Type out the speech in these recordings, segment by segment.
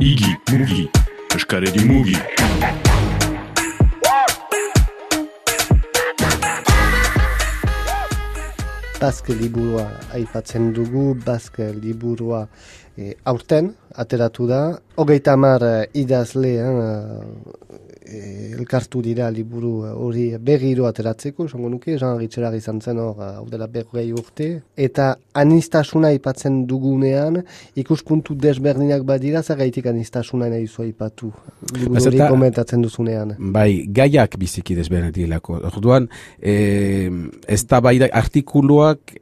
Igi, mugi, eskaredi mugi. Bazke liburua aipatzen dugu, Bazke liburua e, aurten, ateratu da. Hogeita hamar e, idazle, e, elkartu dira liburu hori berriro ateratzeko, esango nuke, Jean Ritxelar izan zen hor, hau dela berrei urte. Eta anistasuna ipatzen dugunean, ikuspuntu desberdinak badira, zer gaitik anistasuna nahi zua ipatu, liburu hori komentatzen duzunean. Bai, gaiak biziki desberdinak dilako. Orduan, e, ez da bai artikuluak,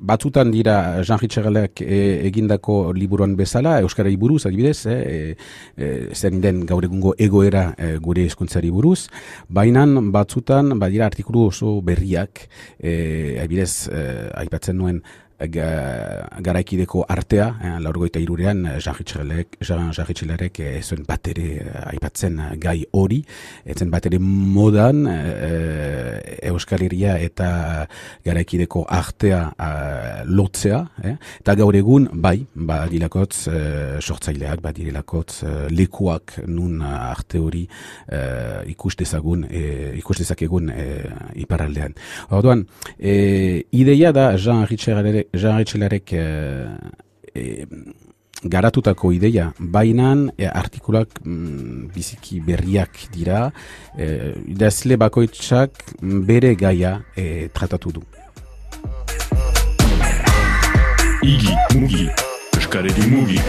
batzutan dira Jean Ritxegalek e, egindako liburuan bezala, Euskara buruz, adibidez, e, e, zen den gaur egungo egoera e, gure eskuntzari buruz, baina batzutan badira artikulu oso berriak, e, adibidez, e, aipatzen nuen, garaikideko artea, eh, laurgoita irurean, jarritxilarek eh, zuen bat ere eh, aipatzen gai hori, etzen bat ere modan eh, Euskal Herria eta garaikideko artea eh, lotzea, eh, eta gaur egun, bai, ba, dilakotz eh, sortzaileak, ba, dilakotz eh, lekuak nun arte hori eh, ikustezagun, eh, ikustezakegun eh, iparaldean. Orduan, eh, ideia da Jean Ritxegalek Jean Etxelarek e, e, garatutako ideia, bainan e, artikulak mm, biziki berriak dira, e, idazle bakoitzak bere gaia e, tratatu du. Igi, mugi, eskaredi mugi.